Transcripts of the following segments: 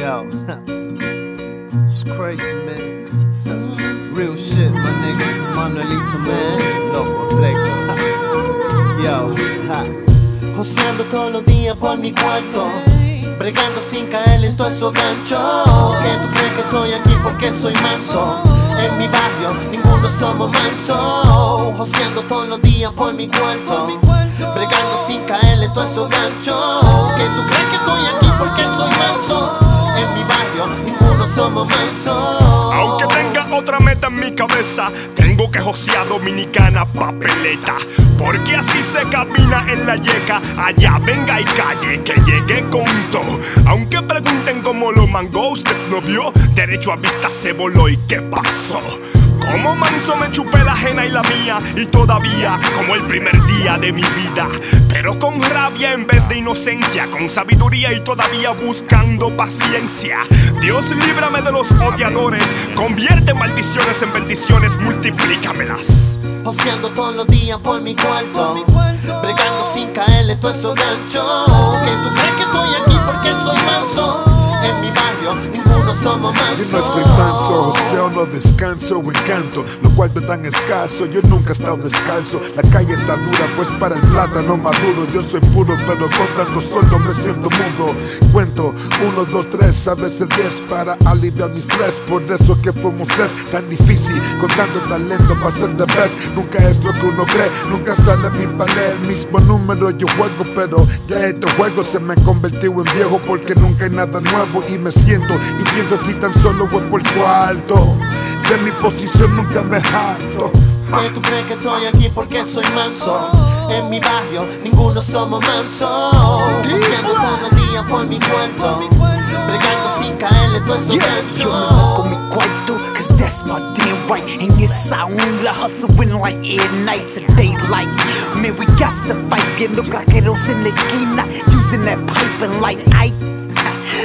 Yo, it's crazy, man. Real shit, my nigga. Manuelito, man. Loco, recto. Yo. Joseando todos los días por mi cuarto Bregando sin caer en todo esos ganchos Que tú crees que estoy aquí porque soy manso En mi barrio ninguno somos manso Joseando todos los días por mi cuarto Bregando sin caer en todos esos ganchos Aunque tenga otra meta en mi cabeza, tengo que josear dominicana papeleta. Porque así se camina en la yeca, allá venga y calle, que llegue con todo. Aunque pregunten cómo lo mangó, usted no vio, derecho a vista se voló y qué pasó. Como manso me chupé la ajena y la mía Y todavía como el primer día de mi vida. Pero con rabia en vez de inocencia Con sabiduría y todavía buscando paciencia. Dios líbrame de los odiadores Convierte maldiciones en bendiciones Multiplícamelas. Joseando todos los días por mi cuarto. Bregando sin caerle todo esos ganchos. Que tú crees que estoy aquí porque soy manso En mi barrio ninguno somos Yo mansos no soy manso, o no descanso o encanto Lo cual es tan escaso, yo nunca he estado descalzo La calle está dura, pues para el plátano maduro Yo soy puro, pero con tanto solo me siento mudo. Cuento, uno, dos, tres, a veces diez Para aliviar mi estrés, por eso que fuimos es tan difícil Con tanto talento para ser the best. Nunca es lo que uno cree, nunca sale mi panel El mismo número yo juego, pero ya este juego se me convirtió en viejo Porque nunca hay nada nuevo y me siento y pienso si tan solo voy por cuarto. De mi posición nunca me harto. Que tú crees que estoy aquí porque soy manso. En mi barrio ninguno somos mansos. Joseando todos los días por mi cuarto Bregando sin caerle todo esos Yeah, yo me con mi cuarto, cause that's my damn right. And yes, I own la hustling like air night to daylight. Man, we got to fight, viendo craqueros en la esquina, using that pipe and like I.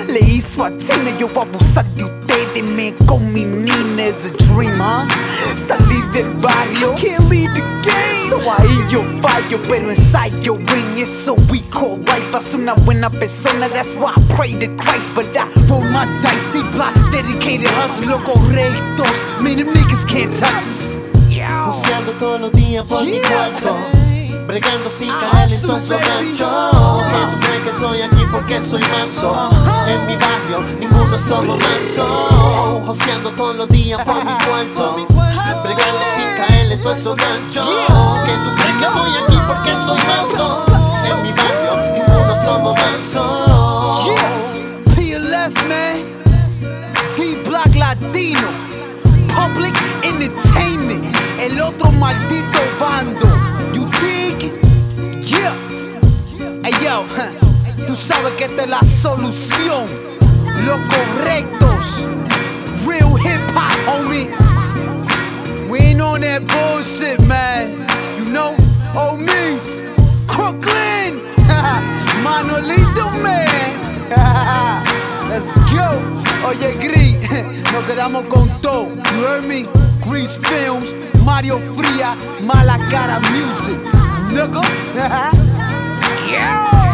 Le hizo a Tina, yo voy a abusar de ustedes, man, con mi nina es a dream, huh? Salí del barrio, can't leave the game. So ahí yo fallo, pero ensayo win eso we call life. As una buena persona, that's why I pray to Christ. But I roll my dice, they block, dedicated hustle, loco rectos. Man, them niggas can't touch us. Joseando todos los días por mi cuarto Bregando sin caer en todos esos ganchos Que tú crees que estoy aquí porque soy manso. En mi barrio ninguno somos manso. Joseando todos los días por mi cuarto. Bregando sin caer en todos esos ganchos Que tú crees que estoy aquí porque soy manso. En mi barrio ninguno somos manso. PLF, man. D Block Latino. Public Entertainment. El otro maldito bando. Que esta es la solución. Los correctos. Real hip hop, homie. We ain't on that bullshit, man. You know, old me. Crooklyn. Manuelito, man. Let's go. Oye, Gris, nos quedamos con todo. You heard me? Grease Films, Mario Fría, Mala Cara Music. Nigga. yeah.